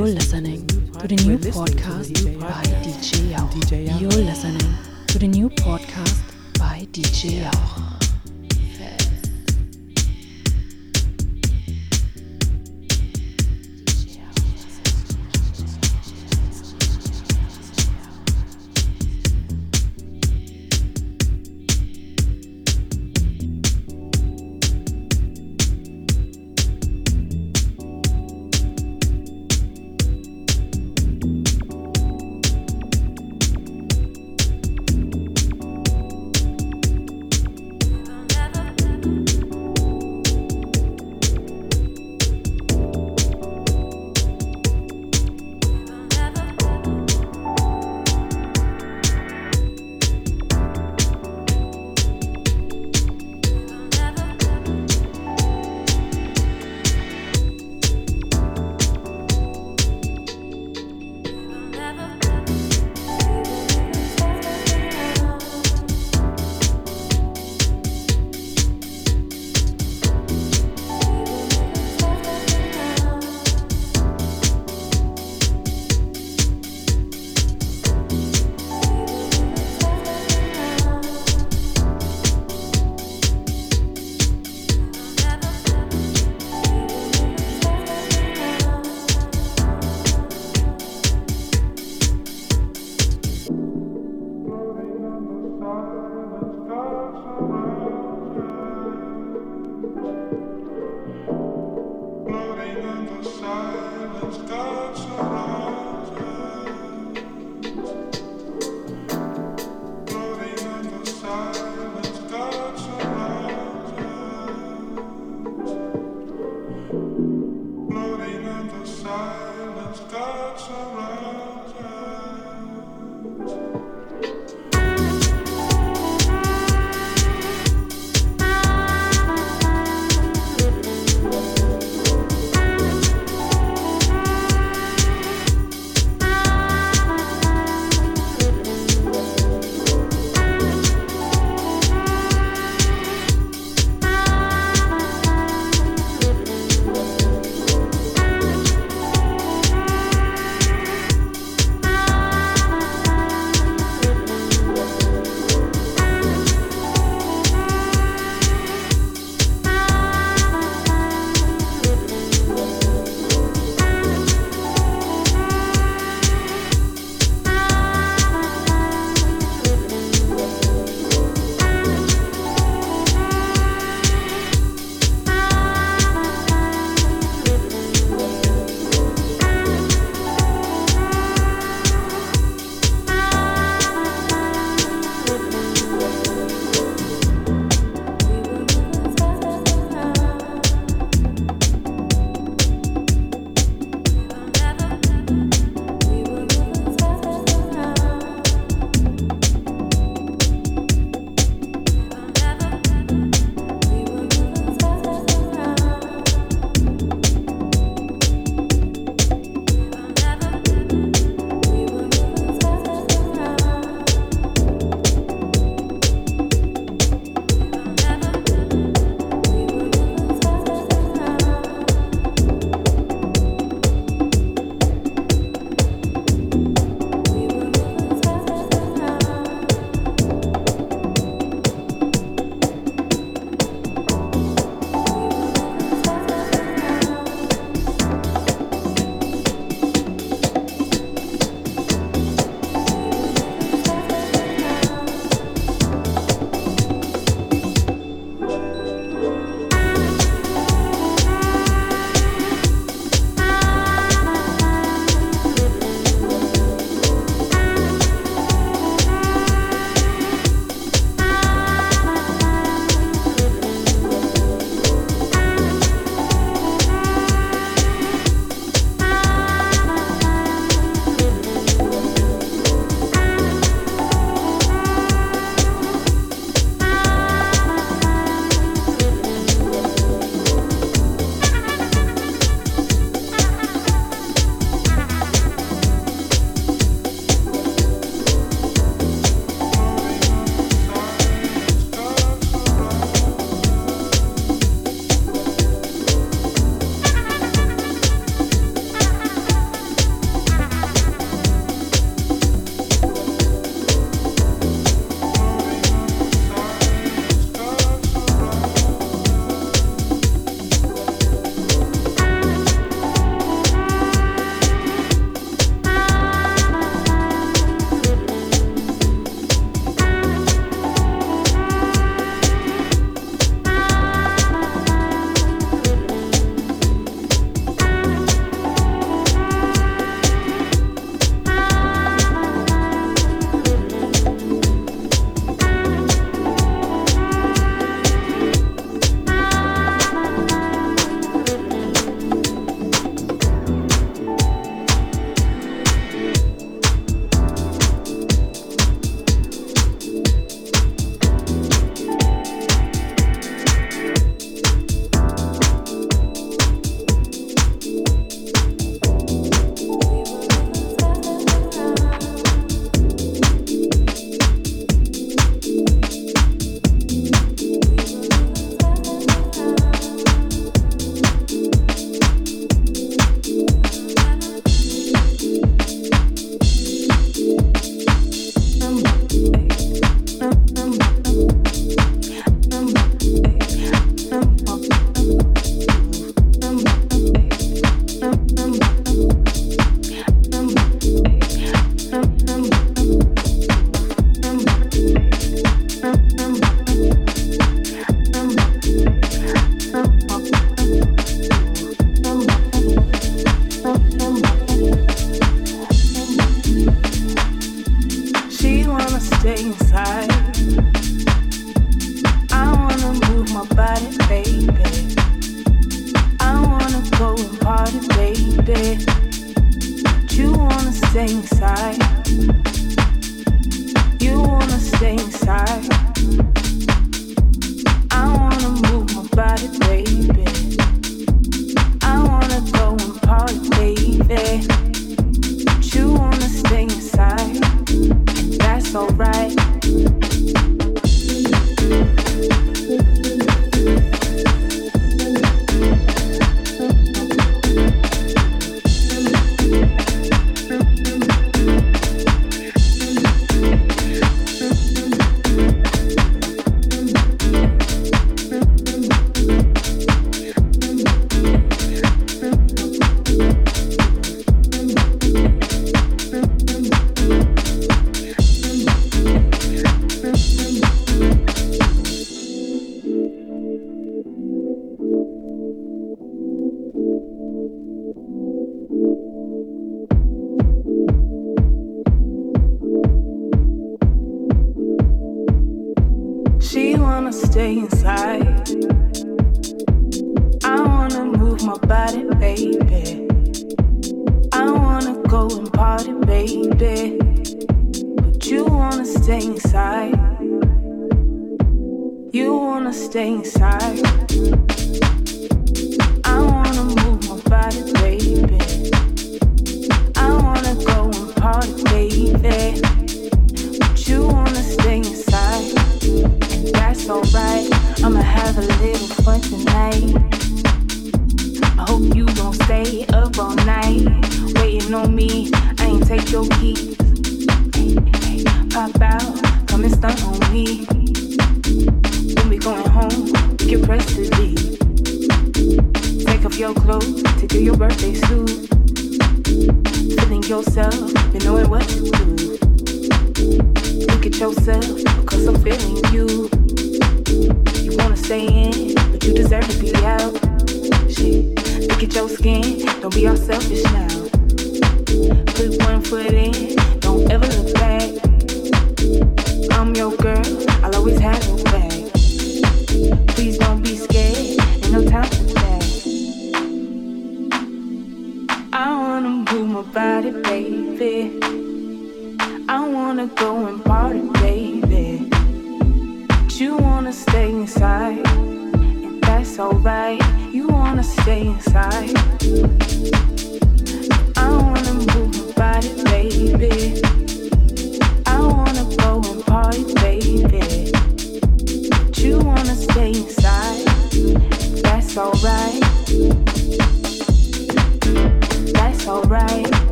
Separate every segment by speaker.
Speaker 1: You're listening to the new podcast by DJ Jauche. You're listening to the new podcast by DJ
Speaker 2: Jauche.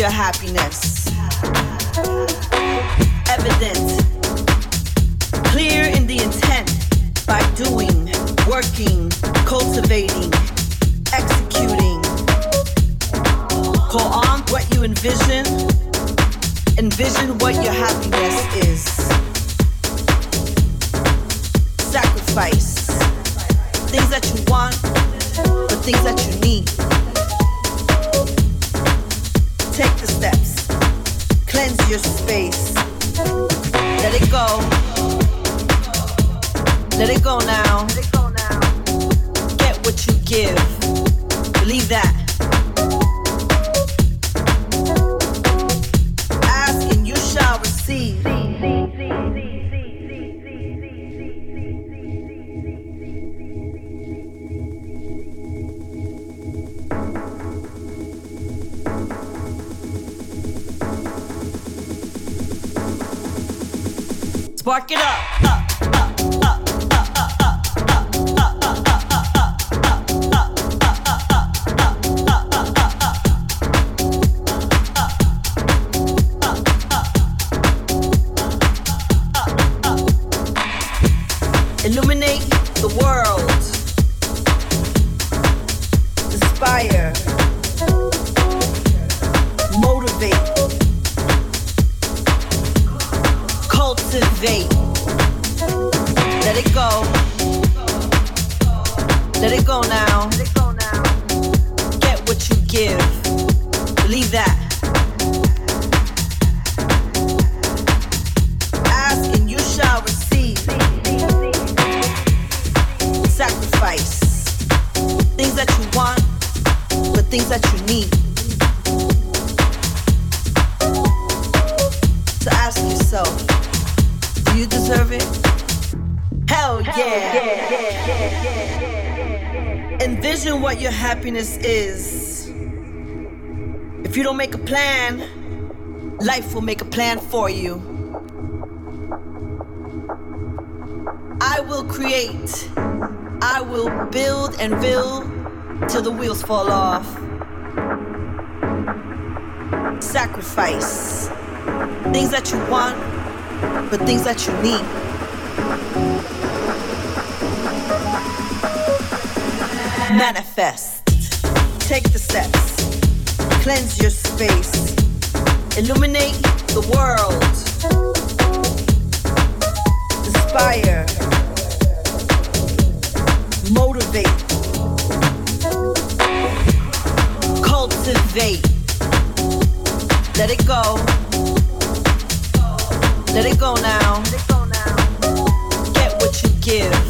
Speaker 3: Your happiness. Your space. Let it go. Let it go now. Get what you give. Believe that. Spark it up. For you. I will create, I will build and build till the wheels fall off. Sacrifice things that you want, but things that you need. Manifest. Take the steps. Cleanse your space. Illuminate the world. Inspire. Motivate. Cultivate. Let it go. Let it go now. Get what you give.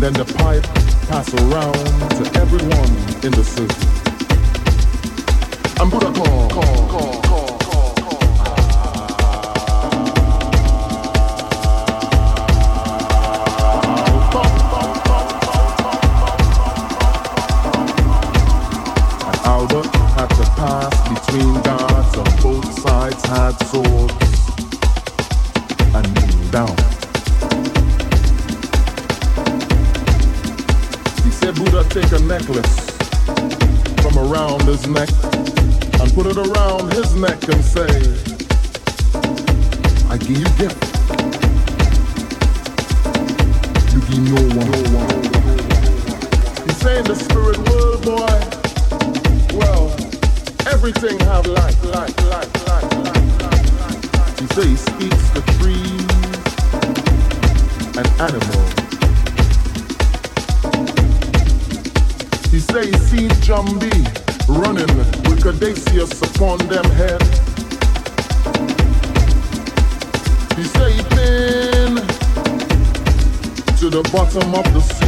Speaker 3: and
Speaker 4: then the pipe pass around to
Speaker 5: everyone
Speaker 4: in the city. And Buddha call, call, call, call. between guards on
Speaker 6: both
Speaker 7: sides had swords and down. take a necklace from around his neck and put it around his neck and say, I give you gift. You give no one. No one. He's saying the spirit world, boy. Well, everything have life, life, life, life, life, life, life. He says he speaks the trees and animals. Jambi running with Cadaceus upon them head. He's sailing to the bottom of the sea.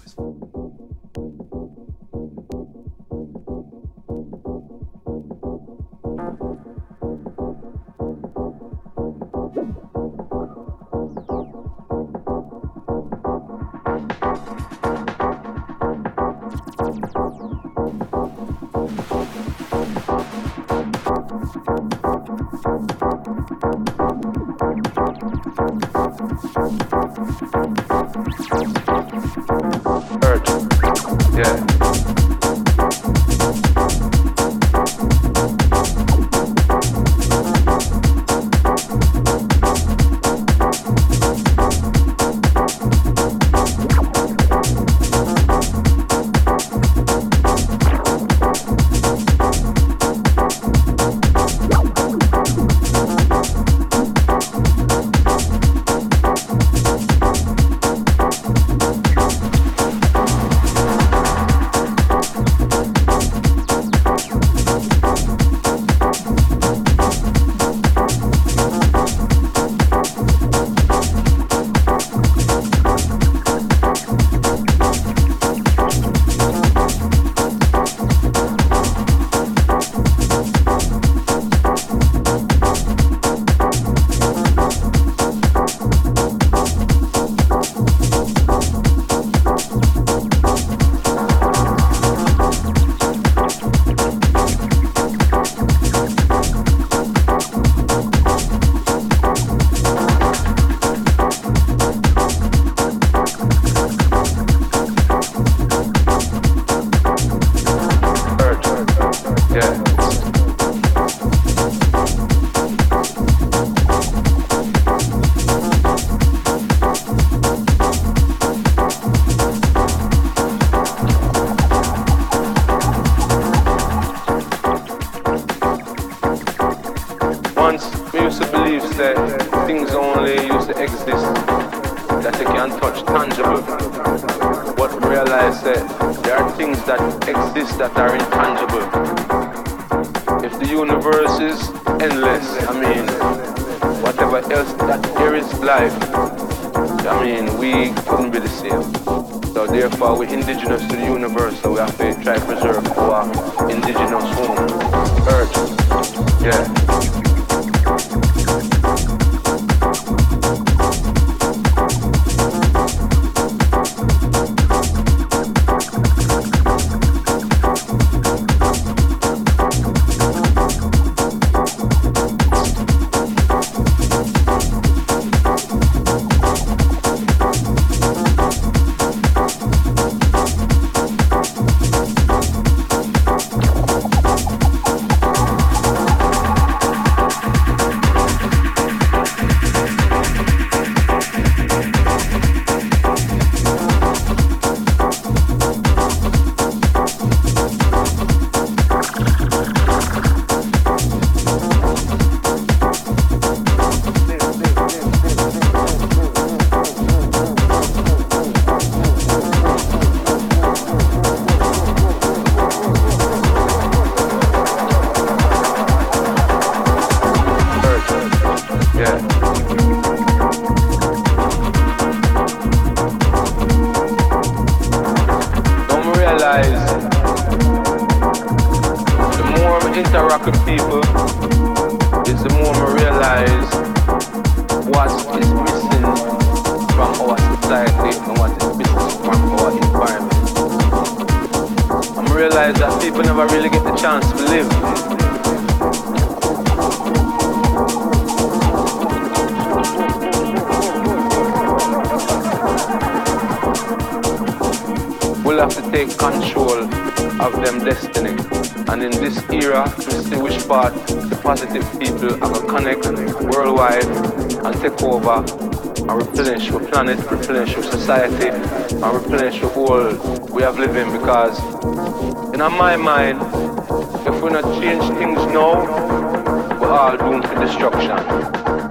Speaker 7: Yoruba, we're indigenous to the union. To change things now, we're all doomed to destruction.